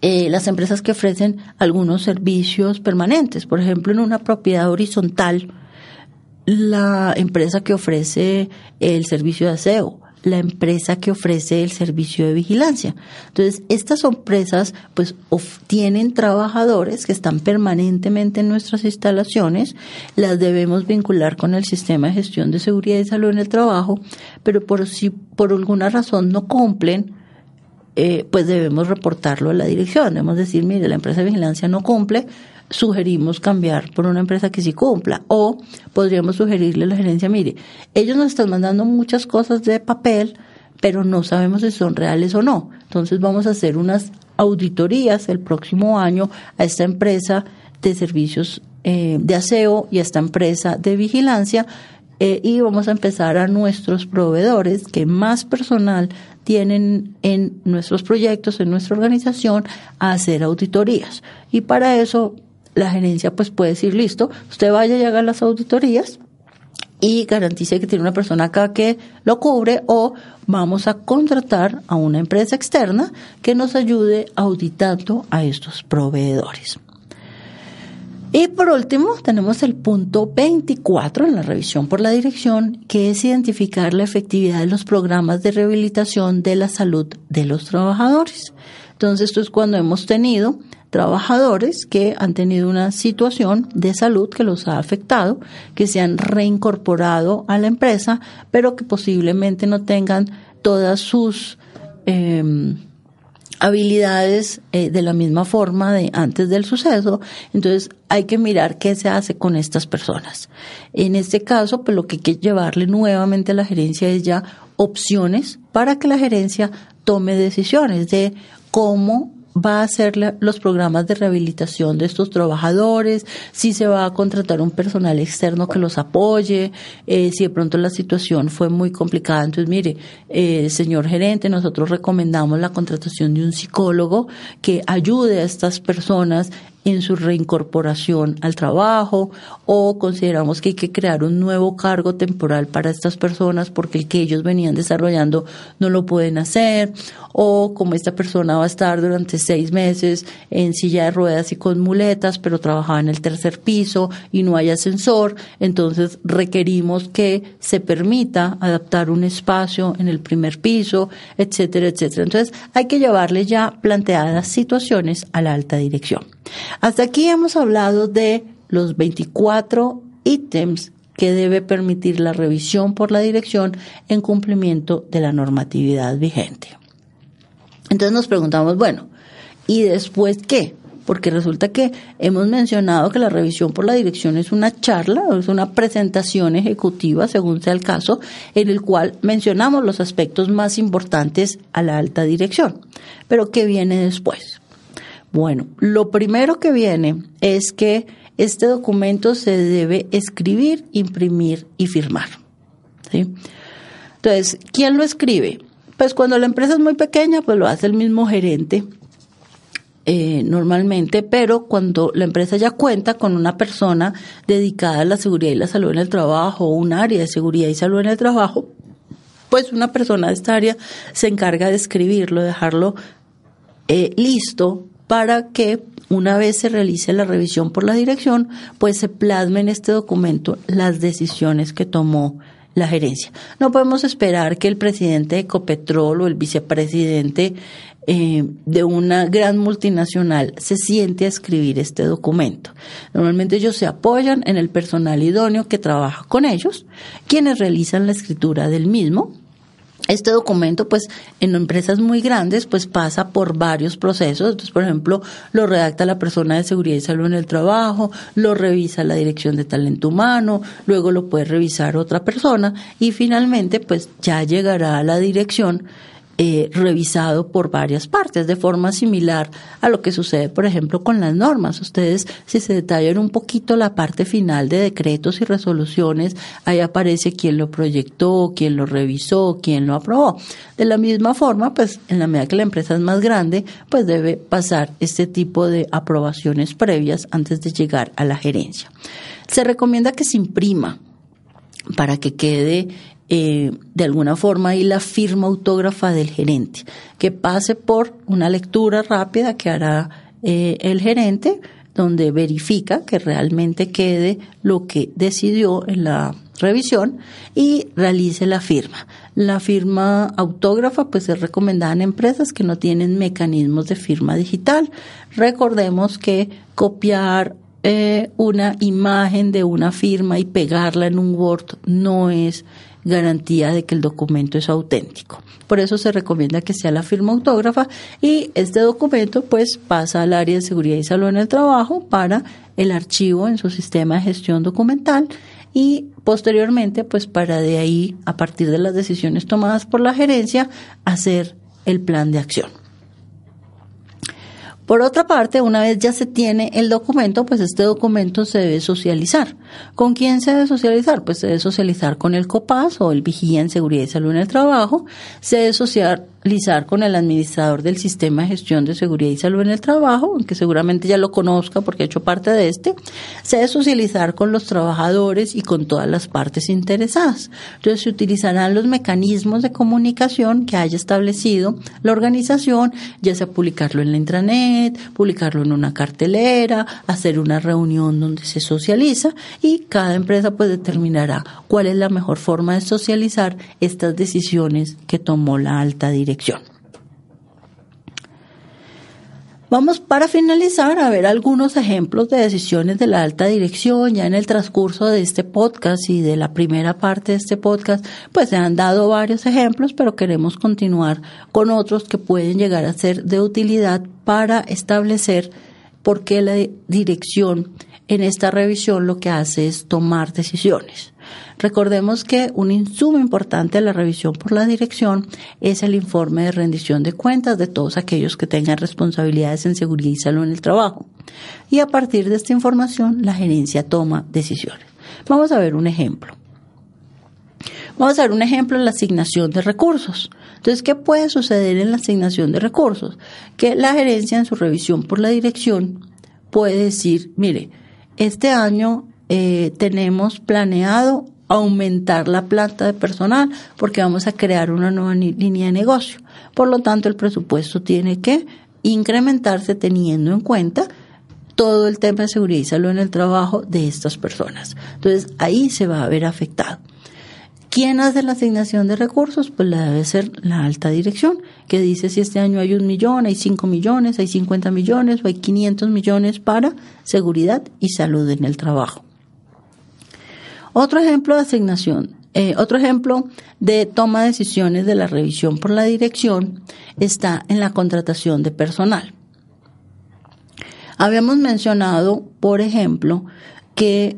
eh, las empresas que ofrecen algunos servicios permanentes. Por ejemplo, en una propiedad horizontal, la empresa que ofrece el servicio de aseo la empresa que ofrece el servicio de vigilancia. Entonces, estas empresas pues tienen trabajadores que están permanentemente en nuestras instalaciones, las debemos vincular con el sistema de gestión de seguridad y salud en el trabajo, pero por si por alguna razón no cumplen, eh, pues debemos reportarlo a la dirección. Debemos decir, mire, la empresa de vigilancia no cumple, sugerimos cambiar por una empresa que sí cumpla. O podríamos sugerirle a la gerencia, mire, ellos nos están mandando muchas cosas de papel, pero no sabemos si son reales o no. Entonces vamos a hacer unas auditorías el próximo año a esta empresa de servicios eh, de aseo y a esta empresa de vigilancia eh, y vamos a empezar a nuestros proveedores que más personal tienen en nuestros proyectos, en nuestra organización, a hacer auditorías. Y para eso la gerencia pues puede decir, listo, usted vaya y haga las auditorías y garantice que tiene una persona acá que lo cubre o vamos a contratar a una empresa externa que nos ayude auditando a estos proveedores. Y por último, tenemos el punto 24 en la revisión por la dirección, que es identificar la efectividad de los programas de rehabilitación de la salud de los trabajadores. Entonces, esto es cuando hemos tenido trabajadores que han tenido una situación de salud que los ha afectado, que se han reincorporado a la empresa, pero que posiblemente no tengan todas sus em, habilidades eh, de la misma forma de antes del suceso. Entonces hay que mirar qué se hace con estas personas. En este caso, pues lo que hay que llevarle nuevamente a la gerencia es ya opciones para que la gerencia tome decisiones de cómo va a hacer los programas de rehabilitación de estos trabajadores, si se va a contratar un personal externo que los apoye, eh, si de pronto la situación fue muy complicada. Entonces, mire, eh, señor gerente, nosotros recomendamos la contratación de un psicólogo que ayude a estas personas en su reincorporación al trabajo o consideramos que hay que crear un nuevo cargo temporal para estas personas porque el que ellos venían desarrollando no lo pueden hacer o como esta persona va a estar durante seis meses en silla de ruedas y con muletas pero trabajaba en el tercer piso y no hay ascensor entonces requerimos que se permita adaptar un espacio en el primer piso etcétera etcétera. Entonces hay que llevarle ya planteadas situaciones a la alta dirección hasta aquí hemos hablado de los 24 ítems que debe permitir la revisión por la dirección en cumplimiento de la normatividad vigente. Entonces nos preguntamos, bueno, ¿y después qué? Porque resulta que hemos mencionado que la revisión por la dirección es una charla, es una presentación ejecutiva, según sea el caso, en el cual mencionamos los aspectos más importantes a la alta dirección. Pero ¿qué viene después? Bueno, lo primero que viene es que este documento se debe escribir, imprimir y firmar. Entonces, ¿quién lo escribe? Pues cuando la empresa es muy pequeña, pues lo hace el mismo gerente eh, normalmente, pero cuando la empresa ya cuenta con una persona dedicada a la seguridad y la salud en el trabajo, o un área de seguridad y salud en el trabajo, pues una persona de esta área se encarga de escribirlo, dejarlo eh, listo para que una vez se realice la revisión por la dirección, pues se plasme en este documento las decisiones que tomó la gerencia. No podemos esperar que el presidente de Ecopetrol o el vicepresidente eh, de una gran multinacional se siente a escribir este documento. Normalmente ellos se apoyan en el personal idóneo que trabaja con ellos, quienes realizan la escritura del mismo este documento, pues, en empresas muy grandes, pues pasa por varios procesos. Entonces, por ejemplo, lo redacta la persona de seguridad y salud en el trabajo, lo revisa la dirección de talento humano, luego lo puede revisar otra persona y finalmente, pues, ya llegará a la dirección eh, revisado por varias partes, de forma similar a lo que sucede, por ejemplo, con las normas. Ustedes, si se detallan un poquito la parte final de decretos y resoluciones, ahí aparece quién lo proyectó, quién lo revisó, quién lo aprobó. De la misma forma, pues, en la medida que la empresa es más grande, pues debe pasar este tipo de aprobaciones previas antes de llegar a la gerencia. Se recomienda que se imprima para que quede eh, de alguna forma ahí la firma autógrafa del gerente, que pase por una lectura rápida que hará eh, el gerente, donde verifica que realmente quede lo que decidió en la revisión y realice la firma. La firma autógrafa pues es recomendada en empresas que no tienen mecanismos de firma digital. Recordemos que copiar eh, una imagen de una firma y pegarla en un Word no es garantía de que el documento es auténtico. Por eso se recomienda que sea la firma autógrafa y este documento pues pasa al área de seguridad y salud en el trabajo para el archivo en su sistema de gestión documental y posteriormente pues para de ahí a partir de las decisiones tomadas por la gerencia hacer el plan de acción. Por otra parte, una vez ya se tiene el documento, pues este documento se debe socializar. ¿Con quién se debe socializar? Pues se debe socializar con el COPAS o el Vigía en Seguridad y Salud en el Trabajo. Se debe socializar con el administrador del sistema de gestión de seguridad y salud en el trabajo, aunque seguramente ya lo conozca porque ha hecho parte de este, se debe socializar con los trabajadores y con todas las partes interesadas. Entonces se utilizarán los mecanismos de comunicación que haya establecido la organización, ya sea publicarlo en la intranet, publicarlo en una cartelera, hacer una reunión donde se socializa y cada empresa pues determinará cuál es la mejor forma de socializar estas decisiones que tomó la alta dirección. Vamos para finalizar a ver algunos ejemplos de decisiones de la alta dirección. Ya en el transcurso de este podcast y de la primera parte de este podcast, pues se han dado varios ejemplos, pero queremos continuar con otros que pueden llegar a ser de utilidad para establecer por qué la dirección en esta revisión lo que hace es tomar decisiones. Recordemos que un insumo importante de la revisión por la dirección es el informe de rendición de cuentas de todos aquellos que tengan responsabilidades en seguridad y salud en el trabajo. Y a partir de esta información, la gerencia toma decisiones. Vamos a ver un ejemplo. Vamos a ver un ejemplo en la asignación de recursos. Entonces, ¿qué puede suceder en la asignación de recursos? Que la gerencia en su revisión por la dirección puede decir, mire, este año eh, tenemos planeado aumentar la planta de personal porque vamos a crear una nueva línea de negocio. Por lo tanto, el presupuesto tiene que incrementarse teniendo en cuenta todo el tema de seguridad y salud en el trabajo de estas personas. Entonces, ahí se va a ver afectado. ¿Quién hace la asignación de recursos? Pues la debe ser la alta dirección, que dice si este año hay un millón, hay cinco millones, hay cincuenta millones o hay quinientos millones para seguridad y salud en el trabajo. Otro ejemplo de asignación, eh, otro ejemplo de toma de decisiones de la revisión por la dirección está en la contratación de personal. Habíamos mencionado, por ejemplo, que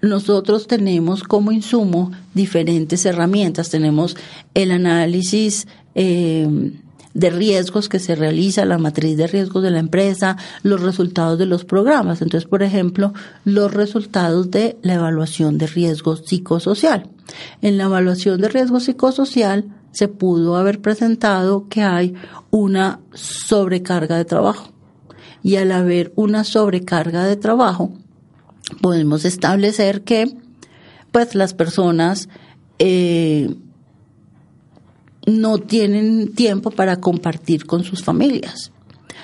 nosotros tenemos como insumo diferentes herramientas. Tenemos el análisis eh, de riesgos que se realiza, la matriz de riesgos de la empresa, los resultados de los programas. Entonces, por ejemplo, los resultados de la evaluación de riesgo psicosocial. En la evaluación de riesgo psicosocial se pudo haber presentado que hay una sobrecarga de trabajo. Y al haber una sobrecarga de trabajo, podemos establecer que pues las personas eh, no tienen tiempo para compartir con sus familias.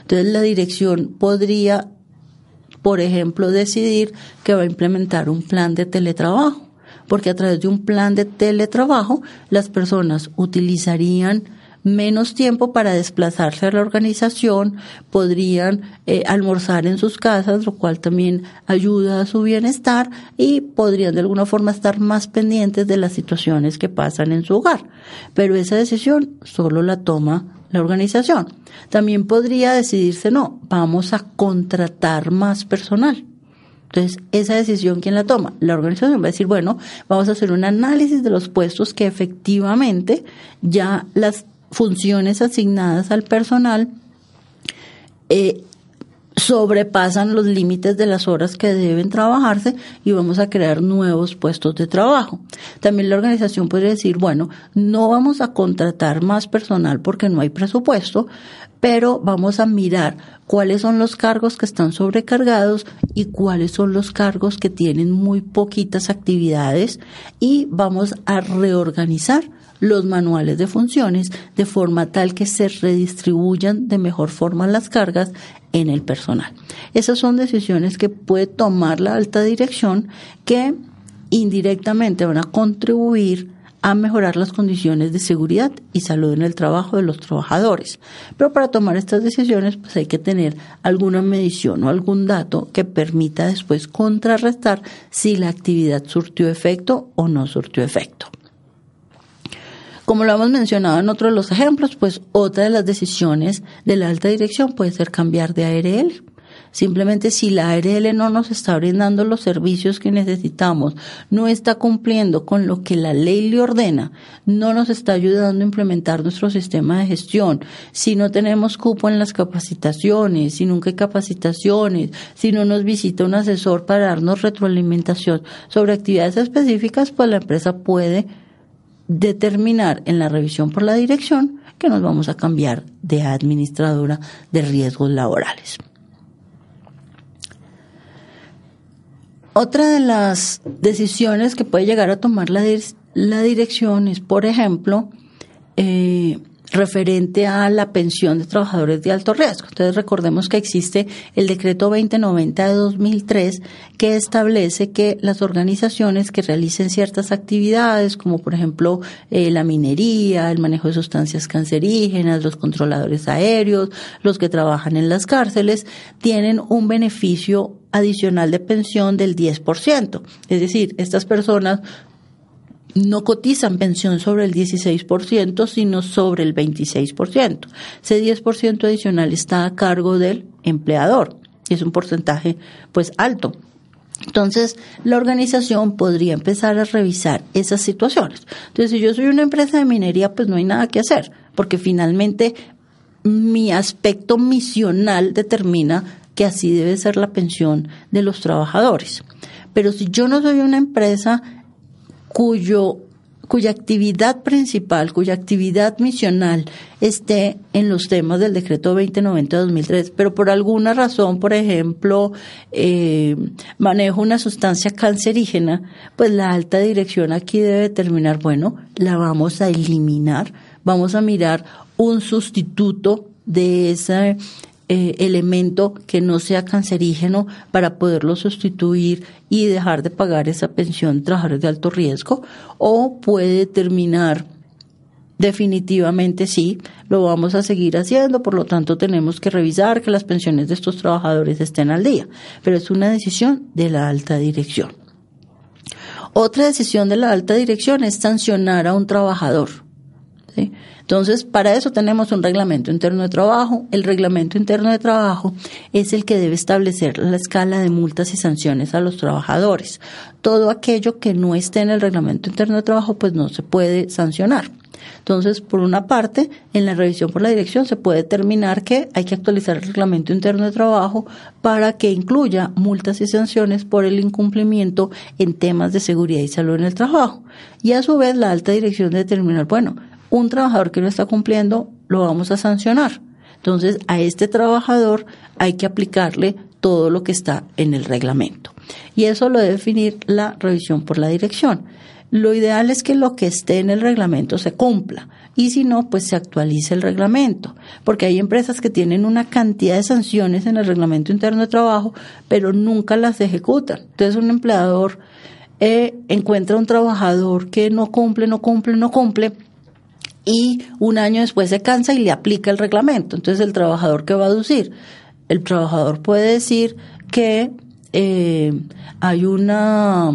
Entonces la dirección podría, por ejemplo, decidir que va a implementar un plan de teletrabajo porque a través de un plan de teletrabajo las personas utilizarían menos tiempo para desplazarse a la organización, podrían eh, almorzar en sus casas, lo cual también ayuda a su bienestar y podrían de alguna forma estar más pendientes de las situaciones que pasan en su hogar. Pero esa decisión solo la toma la organización. También podría decidirse, no, vamos a contratar más personal. Entonces, esa decisión, ¿quién la toma? La organización va a decir, bueno, vamos a hacer un análisis de los puestos que efectivamente ya las funciones asignadas al personal eh, sobrepasan los límites de las horas que deben trabajarse y vamos a crear nuevos puestos de trabajo. También la organización puede decir, bueno, no vamos a contratar más personal porque no hay presupuesto, pero vamos a mirar cuáles son los cargos que están sobrecargados y cuáles son los cargos que tienen muy poquitas actividades y vamos a reorganizar los manuales de funciones de forma tal que se redistribuyan de mejor forma las cargas en el personal. Esas son decisiones que puede tomar la alta dirección que indirectamente van a contribuir a mejorar las condiciones de seguridad y salud en el trabajo de los trabajadores. Pero para tomar estas decisiones pues hay que tener alguna medición o algún dato que permita después contrarrestar si la actividad surtió efecto o no surtió efecto. Como lo hemos mencionado en otro de los ejemplos, pues otra de las decisiones de la alta dirección puede ser cambiar de ARL. Simplemente si la ARL no nos está brindando los servicios que necesitamos, no está cumpliendo con lo que la ley le ordena, no nos está ayudando a implementar nuestro sistema de gestión, si no tenemos cupo en las capacitaciones, si nunca hay capacitaciones, si no nos visita un asesor para darnos retroalimentación sobre actividades específicas, pues la empresa puede determinar en la revisión por la dirección que nos vamos a cambiar de administradora de riesgos laborales. Otra de las decisiones que puede llegar a tomar la, la dirección es, por ejemplo, eh, referente a la pensión de trabajadores de alto riesgo. Entonces recordemos que existe el decreto 2090 de 2003 que establece que las organizaciones que realicen ciertas actividades, como por ejemplo eh, la minería, el manejo de sustancias cancerígenas, los controladores aéreos, los que trabajan en las cárceles, tienen un beneficio adicional de pensión del 10%. Es decir, estas personas no cotizan pensión sobre el 16%, sino sobre el 26%. Ese 10% adicional está a cargo del empleador. Es un porcentaje pues alto. Entonces, la organización podría empezar a revisar esas situaciones. Entonces, si yo soy una empresa de minería, pues no hay nada que hacer, porque finalmente mi aspecto misional determina que así debe ser la pensión de los trabajadores. Pero si yo no soy una empresa cuyo cuya actividad principal, cuya actividad misional esté en los temas del decreto 2090-2003, pero por alguna razón, por ejemplo, eh, manejo una sustancia cancerígena, pues la alta dirección aquí debe determinar, bueno, la vamos a eliminar, vamos a mirar un sustituto de esa eh, elemento que no sea cancerígeno para poderlo sustituir y dejar de pagar esa pensión trabajadores de alto riesgo o puede terminar definitivamente sí, lo vamos a seguir haciendo, por lo tanto tenemos que revisar que las pensiones de estos trabajadores estén al día, pero es una decisión de la alta dirección. Otra decisión de la alta dirección es sancionar a un trabajador. Entonces, para eso tenemos un reglamento interno de trabajo. El reglamento interno de trabajo es el que debe establecer la escala de multas y sanciones a los trabajadores. Todo aquello que no esté en el reglamento interno de trabajo, pues no se puede sancionar. Entonces, por una parte, en la revisión por la dirección se puede determinar que hay que actualizar el reglamento interno de trabajo para que incluya multas y sanciones por el incumplimiento en temas de seguridad y salud en el trabajo. Y a su vez, la alta dirección determinar, bueno, un trabajador que no está cumpliendo, lo vamos a sancionar. Entonces, a este trabajador hay que aplicarle todo lo que está en el reglamento. Y eso lo debe definir la revisión por la dirección. Lo ideal es que lo que esté en el reglamento se cumpla y si no, pues se actualice el reglamento, porque hay empresas que tienen una cantidad de sanciones en el reglamento interno de trabajo, pero nunca las ejecutan. Entonces un empleador eh, encuentra un trabajador que no cumple, no cumple, no cumple, y un año después se cansa y le aplica el reglamento. Entonces el trabajador que va a aducir, el trabajador puede decir que eh, hay una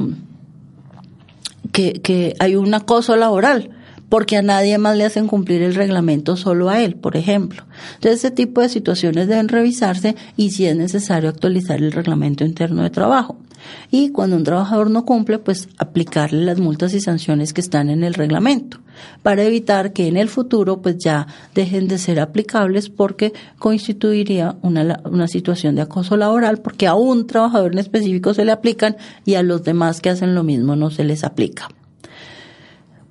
que, que hay un acoso laboral porque a nadie más le hacen cumplir el reglamento, solo a él, por ejemplo. Entonces, ese tipo de situaciones deben revisarse y si es necesario actualizar el reglamento interno de trabajo. Y cuando un trabajador no cumple, pues aplicarle las multas y sanciones que están en el reglamento para evitar que en el futuro pues ya dejen de ser aplicables porque constituiría una, una situación de acoso laboral porque a un trabajador en específico se le aplican y a los demás que hacen lo mismo no se les aplica.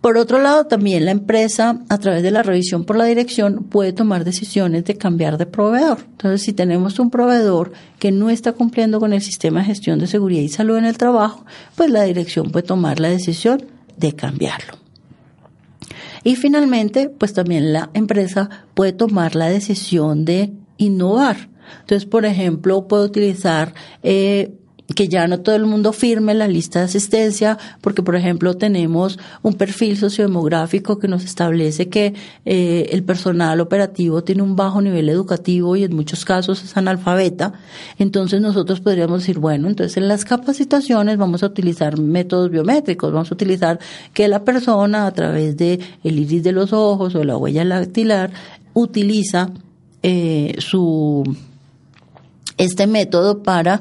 Por otro lado, también la empresa, a través de la revisión por la dirección, puede tomar decisiones de cambiar de proveedor. Entonces, si tenemos un proveedor que no está cumpliendo con el sistema de gestión de seguridad y salud en el trabajo, pues la dirección puede tomar la decisión de cambiarlo. Y finalmente, pues también la empresa puede tomar la decisión de innovar. Entonces, por ejemplo, puede utilizar eh, que ya no todo el mundo firme la lista de asistencia, porque por ejemplo tenemos un perfil sociodemográfico que nos establece que eh, el personal operativo tiene un bajo nivel educativo y en muchos casos es analfabeta. Entonces nosotros podríamos decir, bueno, entonces en las capacitaciones vamos a utilizar métodos biométricos, vamos a utilizar que la persona a través de el iris de los ojos o la huella lactilar utiliza eh, su este método para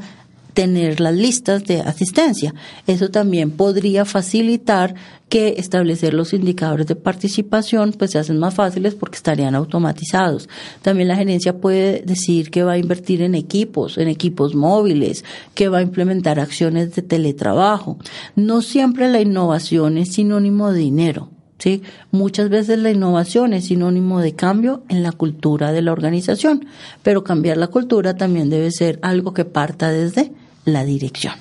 tener las listas de asistencia. Eso también podría facilitar que establecer los indicadores de participación pues se hacen más fáciles porque estarían automatizados. También la gerencia puede decir que va a invertir en equipos, en equipos móviles, que va a implementar acciones de teletrabajo. No siempre la innovación es sinónimo de dinero. ¿sí? Muchas veces la innovación es sinónimo de cambio en la cultura de la organización, pero cambiar la cultura también debe ser algo que parta desde la dirección.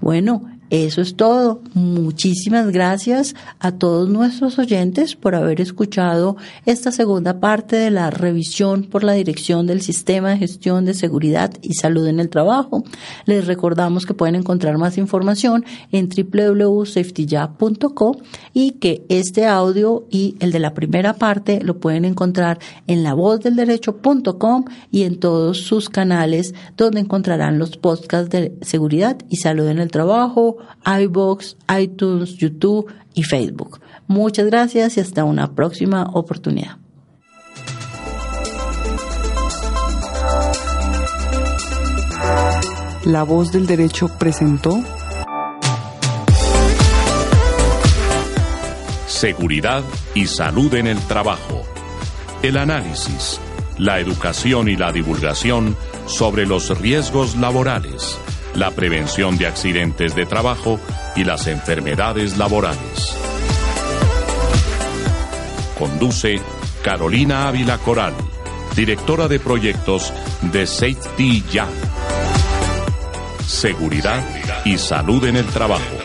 Bueno, eso es todo. Muchísimas gracias a todos nuestros oyentes por haber escuchado esta segunda parte de la revisión por la dirección del sistema de gestión de seguridad y salud en el trabajo. Les recordamos que pueden encontrar más información en www.safetyja.co y que este audio y el de la primera parte lo pueden encontrar en lavozdelderecho.com y en todos sus canales donde encontrarán los podcasts de seguridad y salud en el trabajo, iBox, iTunes, YouTube y Facebook. Muchas gracias y hasta una próxima oportunidad. La voz del derecho presentó Seguridad y salud en el trabajo. El análisis, la educación y la divulgación sobre los riesgos laborales la prevención de accidentes de trabajo y las enfermedades laborales. Conduce Carolina Ávila Coral, directora de proyectos de Safety Ya. Seguridad y salud en el trabajo.